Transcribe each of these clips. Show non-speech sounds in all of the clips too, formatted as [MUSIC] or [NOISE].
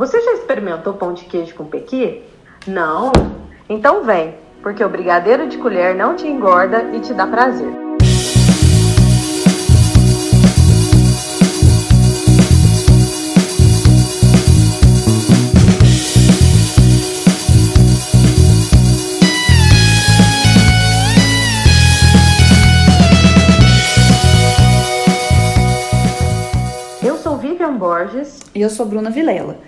Você já experimentou pão de queijo com pequi? Não? Então vem, porque o brigadeiro de colher não te engorda e te dá prazer. Eu sou Vivian Borges. E eu sou Bruna Vilela.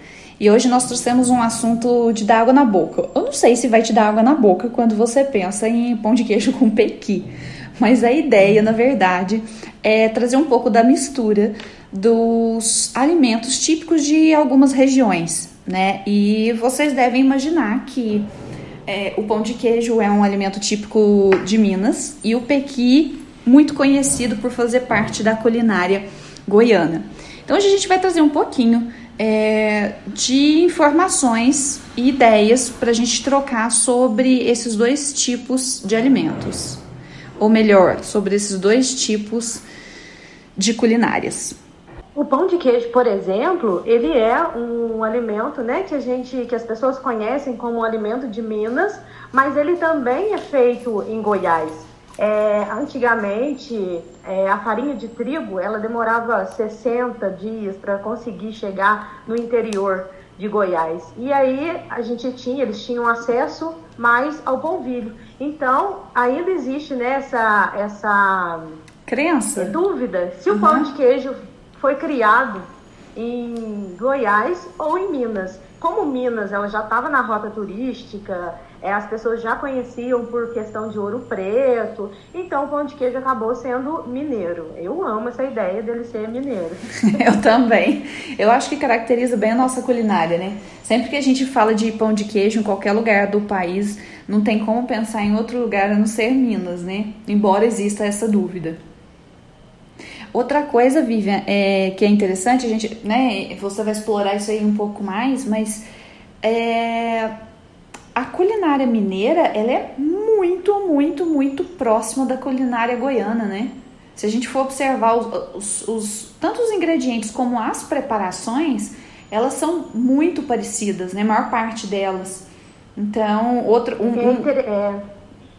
E hoje nós trouxemos um assunto de dar água na boca. Eu não sei se vai te dar água na boca quando você pensa em pão de queijo [LAUGHS] com pequi, mas a ideia, na verdade, é trazer um pouco da mistura dos alimentos típicos de algumas regiões, né? E vocês devem imaginar que é, o pão de queijo é um alimento típico de Minas e o pequi muito conhecido por fazer parte da culinária goiana. Então hoje a gente vai trazer um pouquinho é, de informações e ideias para a gente trocar sobre esses dois tipos de alimentos, ou melhor, sobre esses dois tipos de culinárias. O pão de queijo, por exemplo, ele é um alimento, né, que a gente, que as pessoas conhecem como um alimento de Minas, mas ele também é feito em Goiás. É, antigamente, é, a farinha de trigo ela demorava 60 dias para conseguir chegar no interior de Goiás. E aí a gente tinha, eles tinham acesso mais ao polvilho. Então, ainda existe né, essa, essa crença, dúvida se uhum. o pão de queijo foi criado em Goiás ou em Minas. Como Minas ela já estava na rota turística, é, as pessoas já conheciam por questão de ouro preto, então o pão de queijo acabou sendo mineiro. Eu amo essa ideia dele ser mineiro. [LAUGHS] Eu também. Eu acho que caracteriza bem a nossa culinária, né? Sempre que a gente fala de pão de queijo em qualquer lugar do país, não tem como pensar em outro lugar a não ser Minas, né? Embora exista essa dúvida. Outra coisa, Vivian, é, que é interessante, a gente, né, você vai explorar isso aí um pouco mais, mas é, a culinária mineira, ela é muito, muito, muito próxima da culinária goiana, né? Se a gente for observar os, os, os tanto os ingredientes como as preparações, elas são muito parecidas, né? A maior parte delas. Então, outro um, um, é.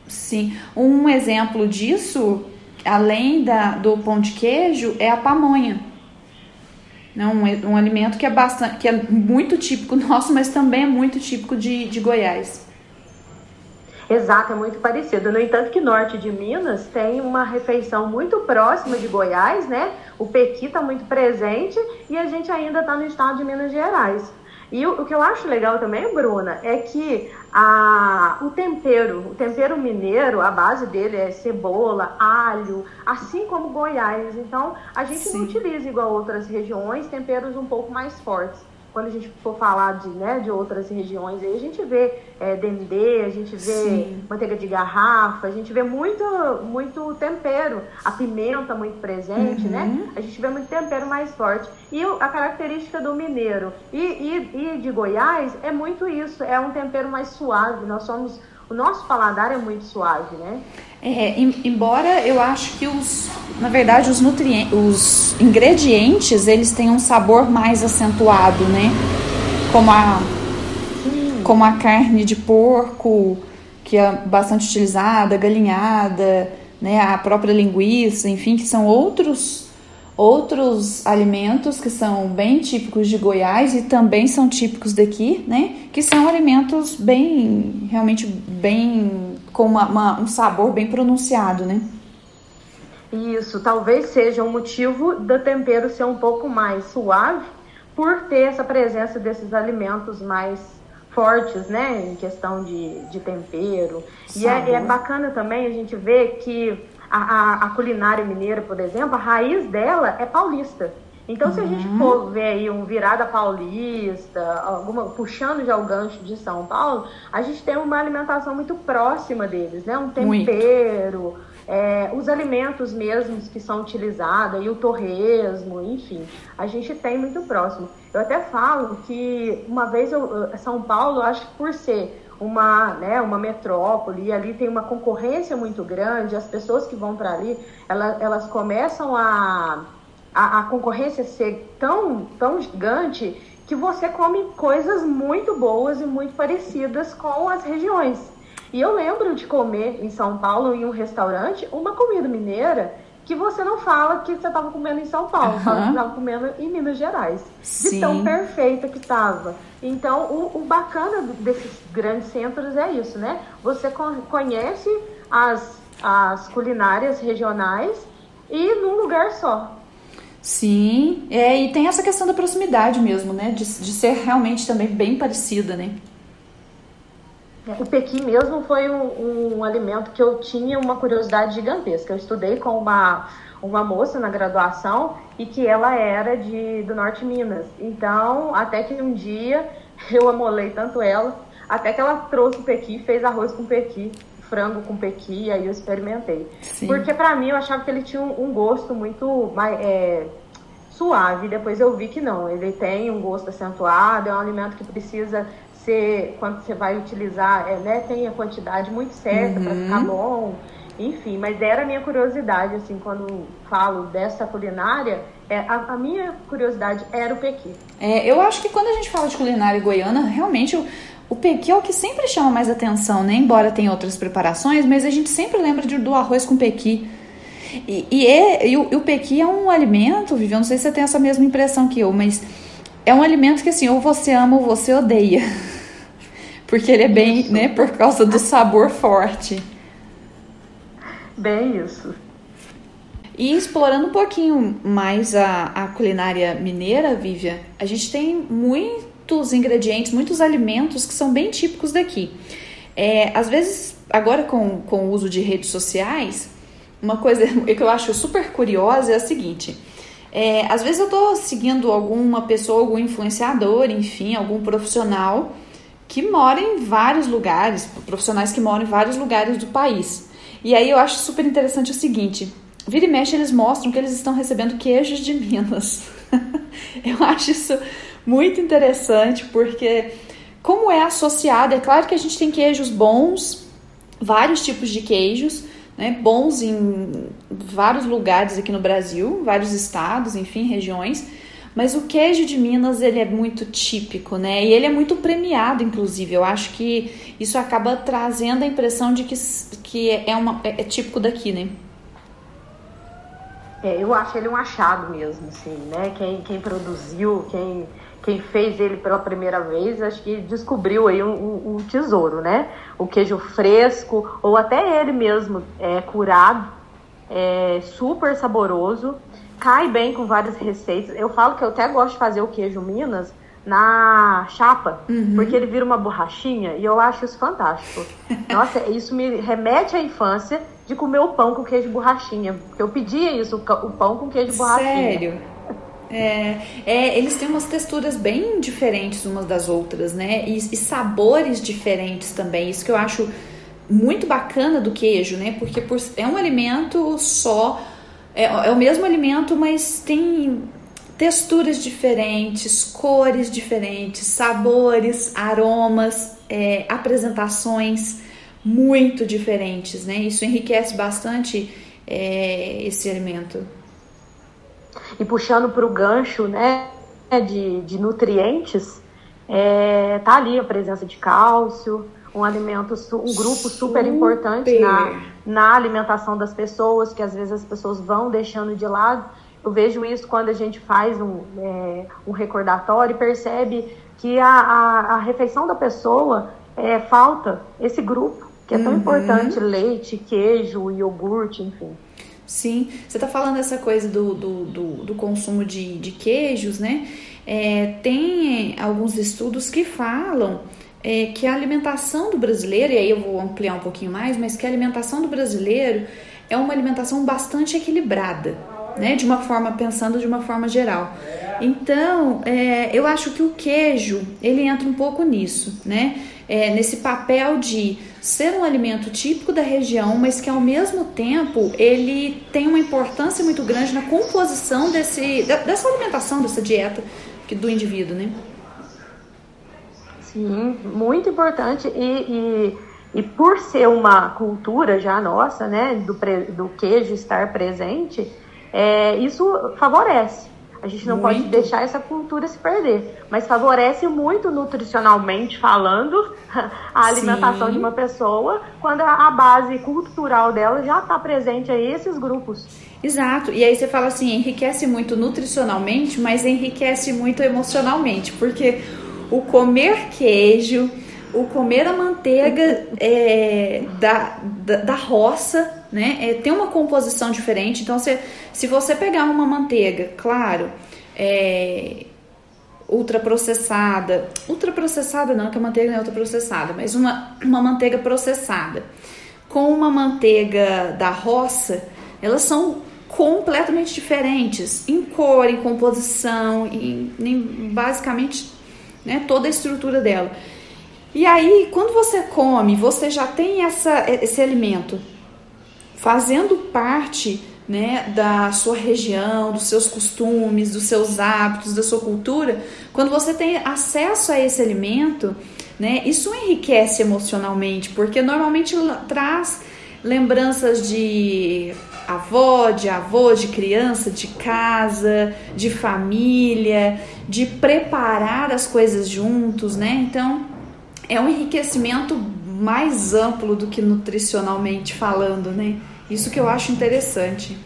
sim, um exemplo disso além da, do pão de queijo, é a pamonha. Um, um alimento que é, bastante, que é muito típico [LAUGHS] nosso, mas também é muito típico de, de Goiás. Exato, é muito parecido. No entanto, que norte de Minas tem uma refeição muito próxima de Goiás, né? O pequi está muito presente e a gente ainda está no estado de Minas Gerais. E o, o, que eu acho legal também, Bruna, é que a, o tempero, o tempero mineiro, a base dele é cebola, alho, assim como Goiás. Então, a gente Sim. não utiliza igual outras regiões temperos um pouco mais fortes quando a gente for falar de, né, de outras regiões, aí a gente vê é, dendê, a gente vê Sim. manteiga de garrafa, a gente vê muito, muito tempero, a pimenta muito presente, né? uhum. né? A gente vê muito tempero mais forte. E a característica do mineiro e, e, e de Goiás é muito isso, é um tempero mais suave. Nós somos o nosso paladar é muito suave, né? É, embora eu acho que os, na verdade, os nutrientes, os ingredientes, eles têm um sabor mais acentuado, né? Como a, como a carne de porco, que é bastante utilizada, galinhada, né? A própria linguiça, enfim, que são outros outros alimentos que são bem típicos de Goiás e também são típicos daqui, né? Que são alimentos bem, realmente bem, com uma, uma, um sabor bem pronunciado, né? Isso, talvez seja o um motivo do tempero ser um pouco mais suave por ter essa presença desses alimentos mais fortes, né, em questão de, de tempero. E é, é, bacana também a gente ver que a, a, a, culinária mineira, por exemplo, a raiz dela é paulista. Então, uhum. se a gente uhum. for ver aí um virada paulista, alguma, puxando já o gancho de São Paulo, a gente tem uma alimentação muito próxima deles, né? Um tempero, é, os alimentos mesmos que são utilizados, e o torresmo, enfim, a gente tem muito próximo. Eu até falo que uma vez eu, São Paulo, acho que por ser uma, né, uma metrópole, e ali tem uma concorrência muito grande, as pessoas que vão para ali, elas, elas começam a, a, a, concorrência ser tão, tão gigante que você come coisas muito boas e muito parecidas com as regiões. E eu lembro de comer em São Paulo, em um restaurante, uma comida mineira que você não fala que você estava comendo em São Paulo, uhum. fala que estava comendo em Minas Gerais. Sim. De tão perfeita que estava. Então, o, o, bacana desses grandes centros é isso, né? Você conhece as, as culinárias regionais e num lugar só. Sim, é, e tem essa questão da proximidade mesmo, né? De, de ser realmente também bem parecida, né? O pequi mesmo foi um, um, alimento que eu tinha uma curiosidade gigantesca. Eu estudei com uma, uma moça na graduação e que ela era de, do Norte de Minas. Então, até que um dia [LAUGHS] eu amolei tanto ela, até que ela trouxe o pequi, fez arroz com pequi, frango com pequi, aí eu experimentei. Sim. Porque para mim eu achava que ele tinha um, um gosto muito é, suave. Depois eu vi que não, ele tem um gosto acentuado, é um alimento que precisa você, quando você vai utilizar, é, né, tem a quantidade muito certa uhum. para ficar bom, enfim, mas era a minha curiosidade, assim, quando falo dessa culinária, é, a, a minha curiosidade era o pequi. É, eu acho que quando a gente fala de culinária goiana, realmente o, o pequi é o que sempre chama mais atenção, né? Embora tenha outras preparações, mas a gente sempre lembra de, do arroz com pequi. E, e, é, e, o, e o pequi é um alimento, Vivi, eu não sei se você tem essa mesma impressão que eu, mas é um alimento que assim, ou você ama ou você odeia. [LAUGHS] Porque ele é bem, isso. né, por causa do sabor forte. Bem isso. E explorando um pouquinho mais a, a culinária mineira, Vívia, a gente tem muitos ingredientes, muitos alimentos que são bem típicos daqui. É, às vezes, agora com, com o uso de redes sociais, uma coisa [LAUGHS] que eu acho super curiosa é a seguinte. É, às vezes eu estou seguindo alguma pessoa, algum influenciador, enfim, algum profissional que mora em vários lugares, profissionais que moram em vários lugares do país. E aí eu acho super interessante o seguinte: vira e mexe eles mostram que eles estão recebendo queijos de Minas. [LAUGHS] eu acho isso muito interessante porque como é associado, é claro que a gente tem queijos bons, vários tipos de queijos, né, bons em vários lugares aqui no Brasil, vários estados, enfim, regiões. Mas o queijo de Minas, ele é muito típico, né? E ele é muito premiado, inclusive. Eu acho que isso acaba trazendo a impressão de que, que é, uma, é, é típico daqui, né? É, eu acho ele um achado mesmo, assim, né? Quem, quem produziu, quem, quem fez ele pela primeira vez, acho que descobriu aí um, um, tesouro, né? O queijo fresco, ou até ele mesmo é curado, é super saboroso cai bem com várias receitas. Eu falo que eu até gosto de fazer o queijo Minas na chapa, uhum. porque ele vira uma borrachinha e eu acho isso fantástico. [LAUGHS] Nossa, isso me remete à infância de comer o pão com queijo borrachinha. Porque eu pedia isso, o pão com queijo borrachinha. Sério? É, é, eles têm umas texturas bem diferentes umas das outras, né? E, e, sabores diferentes também. Isso que eu acho muito bacana do queijo, né? Porque por, é um alimento só é, é o mesmo alimento, mas tem texturas diferentes, cores diferentes, sabores, aromas, é, apresentações muito diferentes, né? Isso enriquece bastante é, esse alimento. E puxando para o gancho, né, de, de nutrientes, é, tá ali a presença de cálcio, um alimento, um grupo super, importante na, na alimentação das pessoas, que às vezes as pessoas vão deixando de lado. Eu vejo isso quando a gente faz um, é, um recordatório e percebe que a, a, a refeição da pessoa é, falta esse grupo, que é tão uhum. importante, leite, queijo, iogurte, enfim. Sim, você está falando essa coisa do, do, do, do consumo de, de queijos, né? É, tem alguns estudos que falam é que a alimentação do brasileiro, e aí eu vou ampliar um pouquinho mais, mas que a alimentação do brasileiro é uma alimentação bastante equilibrada, né? De uma forma, pensando de uma forma geral. Então, é, eu acho que o queijo, ele entra um pouco nisso, né? É, nesse papel de ser um alimento típico da região, mas que ao mesmo tempo ele tem uma importância muito grande na composição desse, dessa alimentação, dessa dieta do indivíduo, né? Sim, muito importante. E, e, e, por ser uma cultura já nossa, né, do, do queijo estar presente, é, isso favorece. A gente não muito. pode deixar essa cultura se perder. Mas favorece muito nutricionalmente falando [LAUGHS] a alimentação Sim. de uma pessoa quando a base cultural dela já está presente a esses grupos. Exato. E aí você fala assim, enriquece muito nutricionalmente, mas enriquece muito emocionalmente, porque o comer queijo, o comer a manteiga [LAUGHS] é, da, da, da, roça, né? É, tem uma composição diferente. Então, se, se você pegar uma manteiga, claro, é, ultraprocessada, ultraprocessada não, que a manteiga não é ultraprocessada, mas uma, uma manteiga processada com uma manteiga da roça, elas são completamente diferentes em cor, em composição, em, em basicamente né, toda a estrutura dela. E aí, quando você come, você já tem essa, esse alimento fazendo parte né, da sua região, dos seus costumes, dos seus hábitos, da sua cultura. Quando você tem acesso a esse alimento, né, isso enriquece emocionalmente, porque normalmente traz lembranças de avó, de avô, de criança, de casa, de família, de preparar as coisas juntos, né? Então, é um enriquecimento mais amplo do que nutricionalmente falando, né? Isso que eu acho interessante.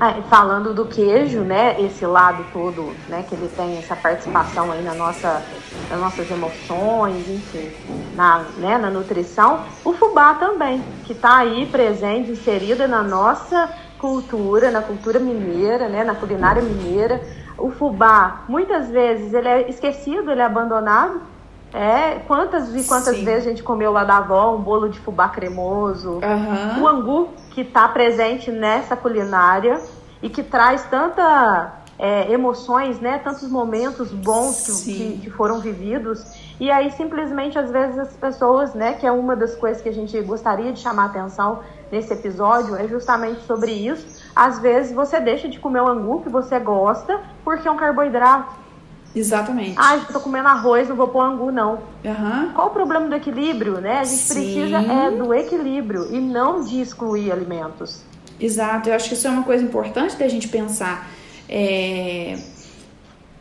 Ah, falando do queijo, né, esse lado todo, né, que ele tem essa participação aí na nossa, nas nossas emoções, enfim, na, né, na nutrição, o fubá também, que está aí presente, inserida na nossa cultura, na cultura mineira, né, na culinária mineira. O fubá, muitas vezes, ele é esquecido, ele é abandonado, é, quantas e quantas Sim. vezes a gente comeu lá da avó um bolo de fubá cremoso, uhum. o angu que está presente nessa culinária e que traz tanta é, emoções, né, tantos momentos bons que, que, que, foram vividos e aí simplesmente às vezes as pessoas, né, que é uma das coisas que a gente gostaria de chamar a atenção nesse episódio é justamente sobre isso. Às vezes você deixa de comer o angu que você gosta porque é um carboidrato Exatamente. Ah, eu tô comendo arroz, não vou pôr angu, não. Uhum. Qual o problema do equilíbrio, né? A gente Sim. precisa é do equilíbrio e não de excluir alimentos. Exato, eu acho que isso é uma coisa importante da gente pensar. É...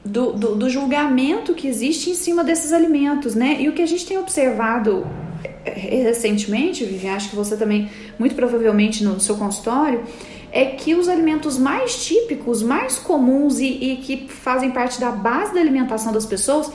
Do, do, do, julgamento que existe em cima desses alimentos, né? E o que a gente tem observado é, recentemente, Vivian, acho que você também, muito provavelmente no seu consultório, é que os alimentos mais típicos, mais comuns e, e que fazem parte da base da alimentação das pessoas,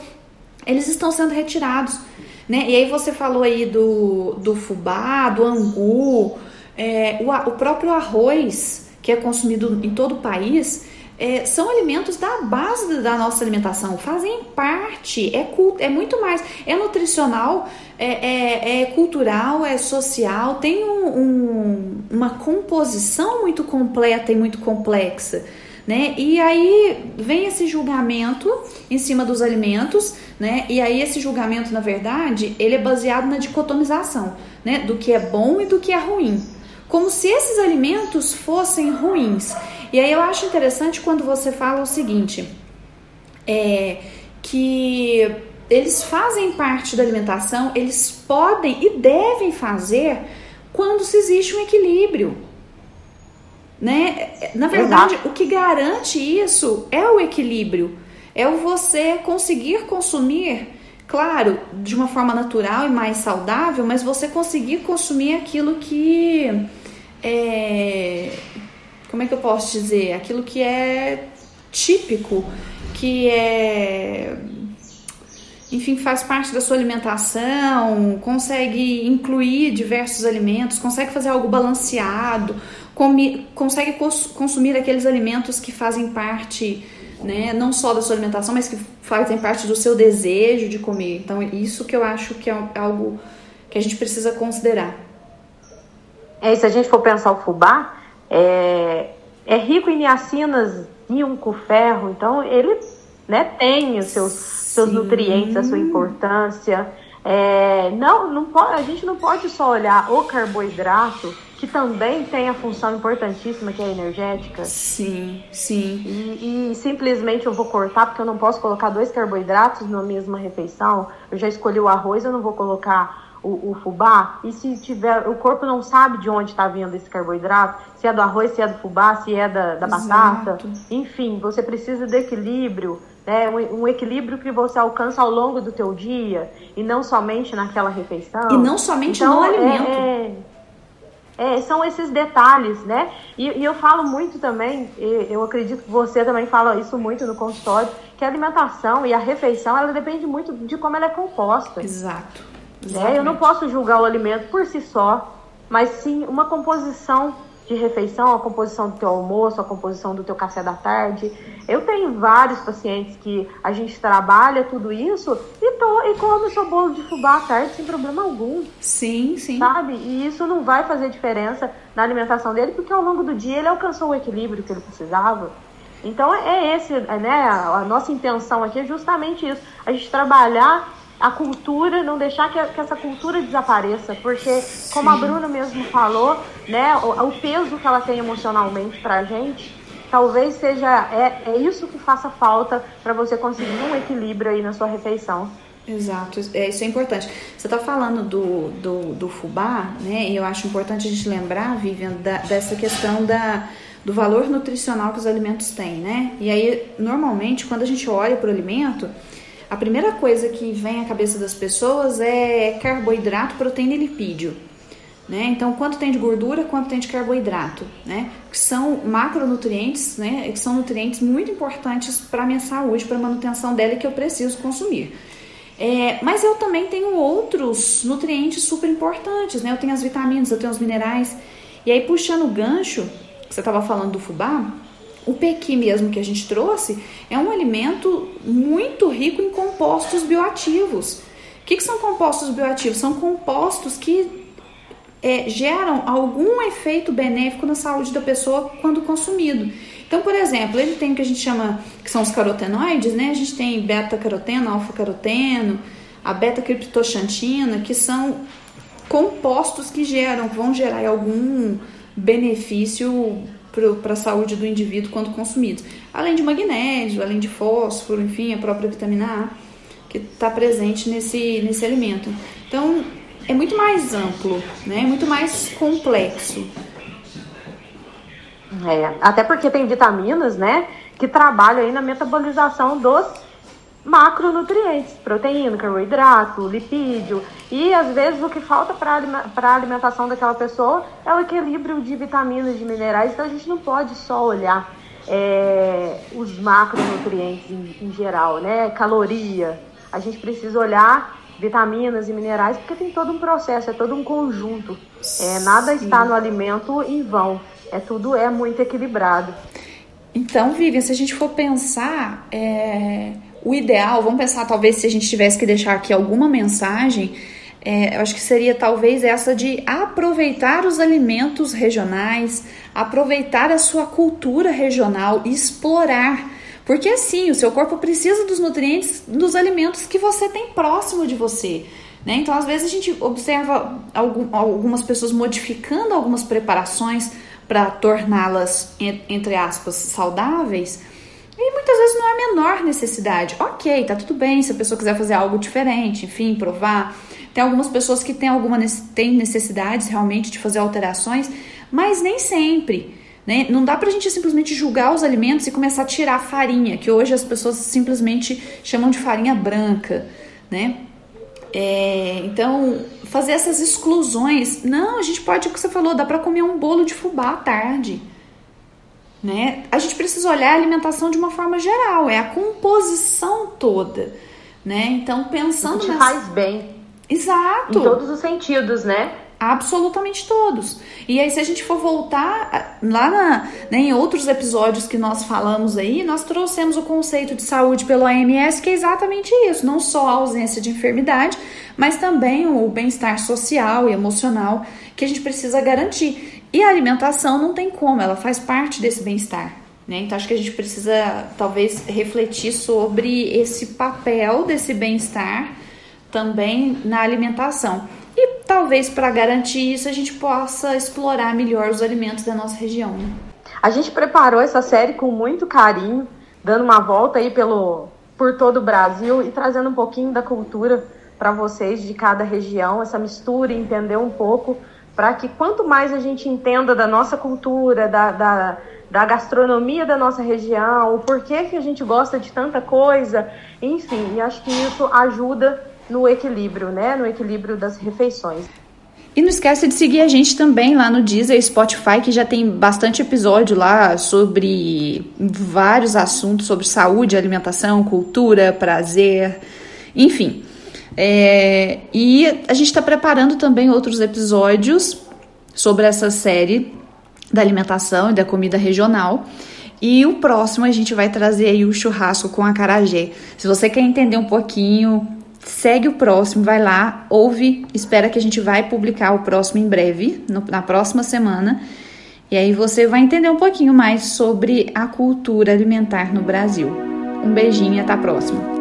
eles estão sendo retirados. Né? E aí você falou aí do, do fubá, do angu, é, o, o próprio arroz, que é consumido em todo o país, é, são alimentos da base da nossa alimentação, fazem parte, é, é muito mais, é nutricional, é, é, é cultural, é social, tem um, um, uma composição muito completa e muito complexa. Né? E aí vem esse julgamento em cima dos alimentos, né? E aí esse julgamento, na verdade, ele é baseado na dicotomização, né? Do que é bom e do que é ruim. Como se esses alimentos fossem ruins. E aí eu acho interessante quando você fala o seguinte, é, que eles fazem parte da alimentação, eles podem e devem fazer quando se existe um equilíbrio. Né? Na verdade, Exato. o que garante isso é o equilíbrio. É o você conseguir consumir, claro, de uma forma natural e mais saudável, mas você conseguir consumir aquilo que é, como é que eu posso dizer? Aquilo que é típico, que é enfim, faz parte da sua alimentação, consegue incluir diversos alimentos, consegue fazer algo balanceado, consegue cons consumir aqueles alimentos que fazem parte, né, não só da sua alimentação, mas que fazem parte do seu desejo de comer. Então, isso que eu acho que é algo que a gente precisa considerar. É, se a gente for pensar o fubá, é, é rico em niacinas, zinco, ferro, então ele né, tem os seus, seus nutrientes, a sua importância. É, não, não pode, a gente não pode só olhar o carboidrato, que também tem a função importantíssima que é a energética. Sim, sim. E, e, simplesmente eu vou cortar porque eu não posso colocar dois carboidratos na mesma refeição. Eu já escolhi o arroz, eu não vou colocar o, o fubá. E se tiver, o corpo não sabe de onde está vindo esse carboidrato, se é do arroz, se é do fubá, se é da, da batata. Enfim, você precisa de equilíbrio. Né, um, um, equilíbrio que você alcança ao longo do teu dia e não somente naquela refeição. E não somente então, no alimento. É, é, é, são esses detalhes, né? E, e, eu falo muito também, eu acredito que você também fala isso muito no consultório, que a alimentação e a refeição, ela depende muito de como ela é composta. Exato. Né? Eu não posso julgar o alimento por si só, mas sim uma composição de refeição, a composição do teu almoço, a composição do teu café da tarde. Eu tenho vários pacientes que a gente trabalha tudo isso e, tô, e come o seu bolo de fubá à tarde sem problema algum. Sim, sim. Sabe? E isso não vai fazer diferença na alimentação dele, porque ao longo do dia ele alcançou o equilíbrio que ele precisava. Então é esse, né? A nossa intenção aqui é justamente isso. A gente trabalhar a cultura, não deixar que, que essa cultura desapareça, porque, Sim. como a Bruna mesmo falou, né, o, o peso que ela tem emocionalmente pra gente, talvez seja é, é isso que faça falta para você conseguir um equilíbrio aí na sua refeição. Exato, é, isso é importante. Você está falando do, do, do, fubá, né? E eu acho importante a gente lembrar, Vivian, da, dessa questão da, do valor nutricional que os alimentos têm, né? E aí, normalmente, quando a gente olha para o alimento, a primeira coisa que vem à cabeça das pessoas é carboidrato, proteína e lipídio. Né? Então, quanto tem de gordura, quanto tem de carboidrato, né? Que são macronutrientes, né? Que são nutrientes muito importantes para a minha saúde, para a manutenção dela e que eu preciso consumir. É, mas eu também tenho outros nutrientes super importantes, né? Eu tenho as vitaminas, eu tenho os minerais. E aí, puxando o gancho, que você estava falando do fubá, o pequi mesmo que a gente trouxe é um alimento muito rico em compostos bioativos. O que, que são compostos bioativos? São compostos que é, geram algum efeito benéfico na saúde da pessoa quando consumido. Então, por exemplo, ele tem o que a gente chama, que são os carotenoides, né? A gente tem beta-caroteno, alfa-caroteno, a beta-criptoxantina, que são compostos que geram, vão gerar algum benefício para a saúde do indivíduo quando consumidos. Além de magnésio, além de fósforo, enfim, a própria vitamina A que está presente nesse, nesse alimento. Então, é muito mais amplo, né? É muito mais complexo. É, até porque tem vitaminas, né, que trabalham aí na metabolização dos macronutrientes, proteína, carboidrato, lipídio. E às vezes o que falta para a alimentação daquela pessoa é o equilíbrio de vitaminas, de minerais. Então a gente não pode só olhar é, os macronutrientes em, em geral, né? Caloria. A gente precisa olhar vitaminas e minerais porque tem todo um processo, é todo um conjunto. É, nada Sim. está no alimento em vão. É tudo é muito equilibrado. Então, Vivian, se a gente for pensar, é, o ideal, vamos pensar talvez se a gente tivesse que deixar aqui alguma mensagem, é, eu acho que seria talvez essa de aproveitar os alimentos regionais, aproveitar a sua cultura regional, explorar. Porque assim, o seu corpo precisa dos nutrientes dos alimentos que você tem próximo de você. Né? Então, às vezes, a gente observa algum, algumas pessoas modificando algumas preparações para torná-las, entre aspas, saudáveis e muitas vezes não há a menor necessidade. Ok, tá tudo bem se a pessoa quiser fazer algo diferente, enfim, provar. Tem algumas pessoas que têm alguma têm necessidades realmente de fazer alterações, mas nem sempre. Né? Não dá pra gente simplesmente julgar os alimentos e começar a tirar a farinha, que hoje as pessoas simplesmente chamam de farinha branca, né? É, então, fazer essas exclusões. Não, a gente pode, o que você falou, dá pra comer um bolo de fubá à tarde né? A gente precisa olhar a alimentação de uma forma geral, é a composição toda, né? Então, pensando que faz bem. Exato. Em todos os sentidos, né? Absolutamente todos. E aí, se a gente for voltar lá na, né, em outros episódios que nós falamos aí, nós trouxemos o conceito de saúde pelo OMS, que é exatamente isso: não só a ausência de enfermidade, mas também o bem-estar social e emocional que a gente precisa garantir. E a alimentação não tem como, ela faz parte desse bem-estar. Né? Então acho que a gente precisa talvez refletir sobre esse papel desse bem-estar também na alimentação. E talvez para garantir isso a gente possa explorar melhor os alimentos da nossa região. Né? A gente preparou essa série com muito carinho, dando uma volta aí pelo por todo o Brasil e trazendo um pouquinho da cultura para vocês de cada região, essa mistura, entender um pouco, para que quanto mais a gente entenda da nossa cultura, da, da, da, gastronomia da nossa região, o porquê que a gente gosta de tanta coisa, enfim, acho que isso ajuda no equilíbrio, né? No equilíbrio das refeições. E não esquece de seguir a gente também lá no Deezer e Spotify, que já tem bastante episódio lá sobre vários assuntos sobre saúde, alimentação, cultura, prazer, enfim. É, e a gente está preparando também outros episódios sobre essa série da alimentação e da comida regional. E o próximo a gente vai trazer aí o churrasco com a carajé. Se você quer entender um pouquinho, segue o próximo, vai lá, ouve, espera que a gente vai publicar o próximo em breve, no, na próxima semana. E aí você vai entender um pouquinho mais sobre a cultura alimentar no Brasil. Um beijinho e até a próxima.